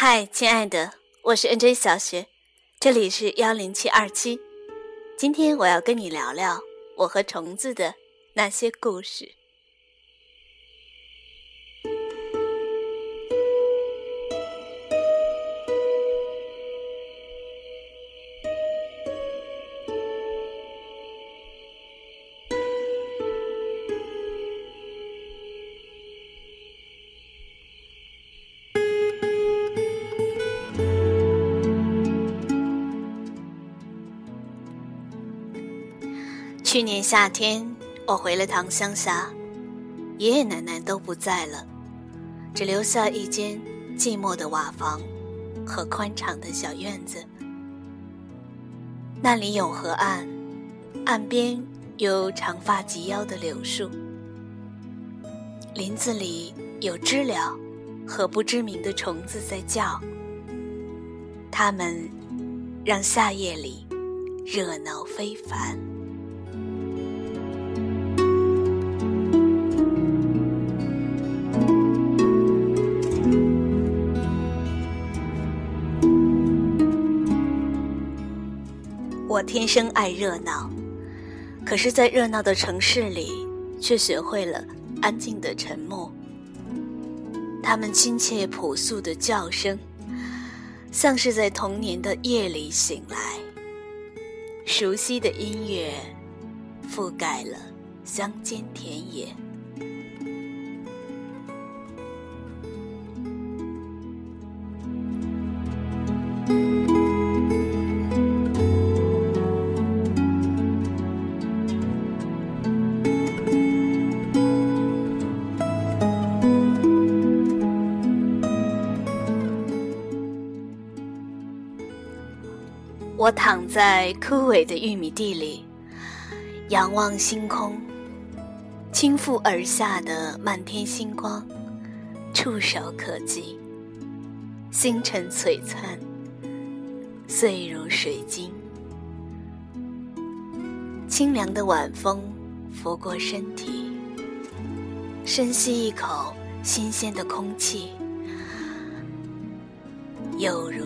嗨，亲爱的，我是 NJ 小雪，这里是幺零七二七。今天我要跟你聊聊我和虫子的那些故事。去年夏天，我回了趟乡下，爷爷奶奶都不在了，只留下一间寂寞的瓦房和宽敞的小院子。那里有河岸，岸边有长发及腰的柳树，林子里有知了和不知名的虫子在叫，它们让夏夜里热闹非凡。我天生爱热闹，可是，在热闹的城市里，却学会了安静的沉默。他们亲切朴素的叫声，像是在童年的夜里醒来。熟悉的音乐，覆盖了乡间田野。我躺在枯萎的玉米地里，仰望星空，倾覆而下的漫天星光，触手可及。星辰璀璨，碎如水晶。清凉的晚风拂过身体，深吸一口新鲜的空气，有如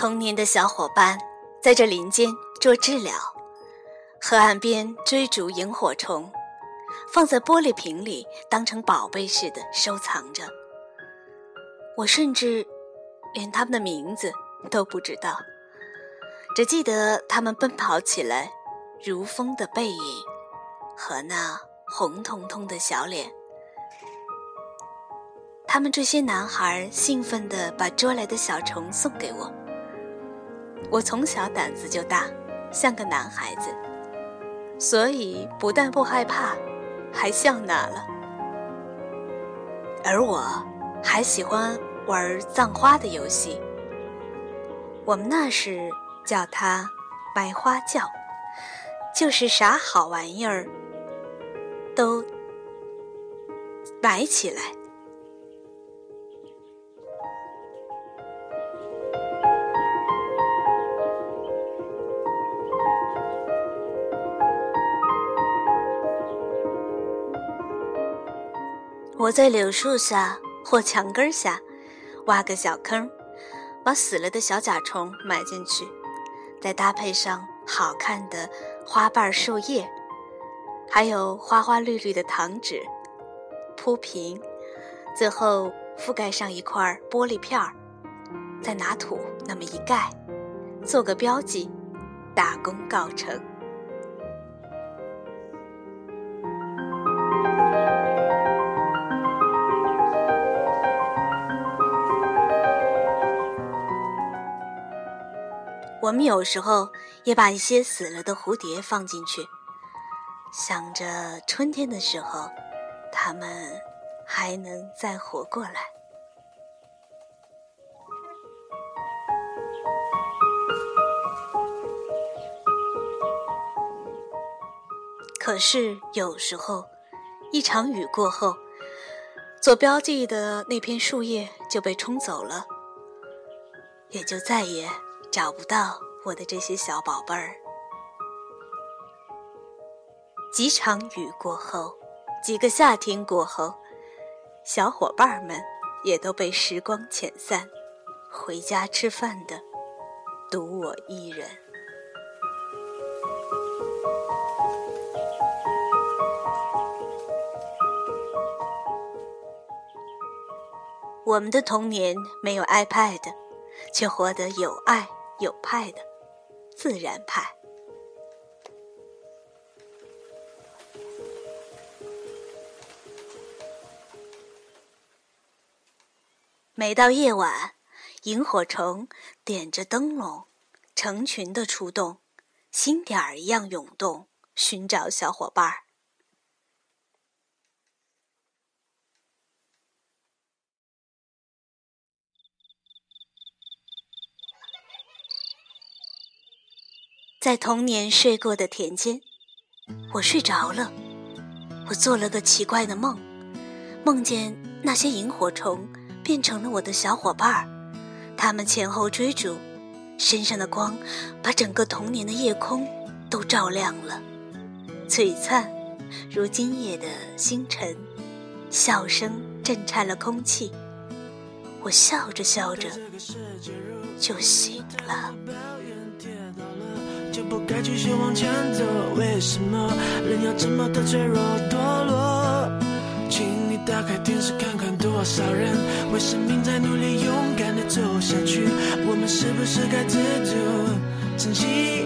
童年的小伙伴在这林间捉知了，河岸边追逐萤火虫，放在玻璃瓶里当成宝贝似的收藏着。我甚至连他们的名字都不知道，只记得他们奔跑起来如风的背影和那红彤彤的小脸。他们这些男孩兴奋地把捉来的小虫送给我。我从小胆子就大，像个男孩子，所以不但不害怕，还笑纳了。而我还喜欢玩葬花的游戏，我们那时叫它“埋花轿”，就是啥好玩意儿都埋起来。我在柳树下或墙根下挖个小坑，把死了的小甲虫埋进去，再搭配上好看的花瓣、树叶，还有花花绿绿的糖纸，铺平，最后覆盖上一块玻璃片儿，再拿土那么一盖，做个标记，大功告成。们有时候也把一些死了的蝴蝶放进去，想着春天的时候，它们还能再活过来。可是有时候，一场雨过后，所标记的那片树叶就被冲走了，也就再也找不到我的这些小宝贝儿。几场雨过后，几个夏天过后，小伙伴们也都被时光遣散，回家吃饭的，独我一人。我们的童年没有 iPad，却活得有爱有派的自然派。每到夜晚，萤火虫点着灯笼，成群的出动，星点儿一样涌动，寻找小伙伴儿。在童年睡过的田间，我睡着了。我做了个奇怪的梦，梦见那些萤火虫变成了我的小伙伴儿，他们前后追逐，身上的光把整个童年的夜空都照亮了，璀璨如今夜的星辰。笑声震颤了空气，我笑着笑着就醒了。就不该继续往前走，为什么人要这么的脆弱堕落？请你打开电视看看，多少人为生命在努力，勇敢的走下去。我们是不是该知足，珍惜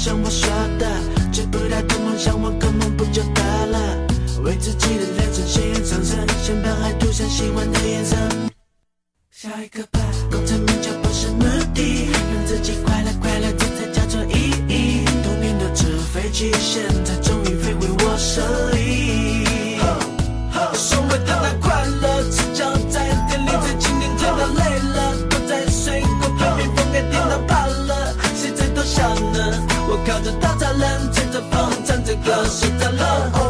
像我说的，追不到的梦想，换个梦不就得了？为自己的人生献上掌声，肩膀还涂上喜欢的颜色。下一个吧，功成名就不是目的，让自己快乐快乐，这才叫做意义。童年的纸飞机，现在终于飞回我手里。着稻草人，吹着风，唱着歌，睡着了。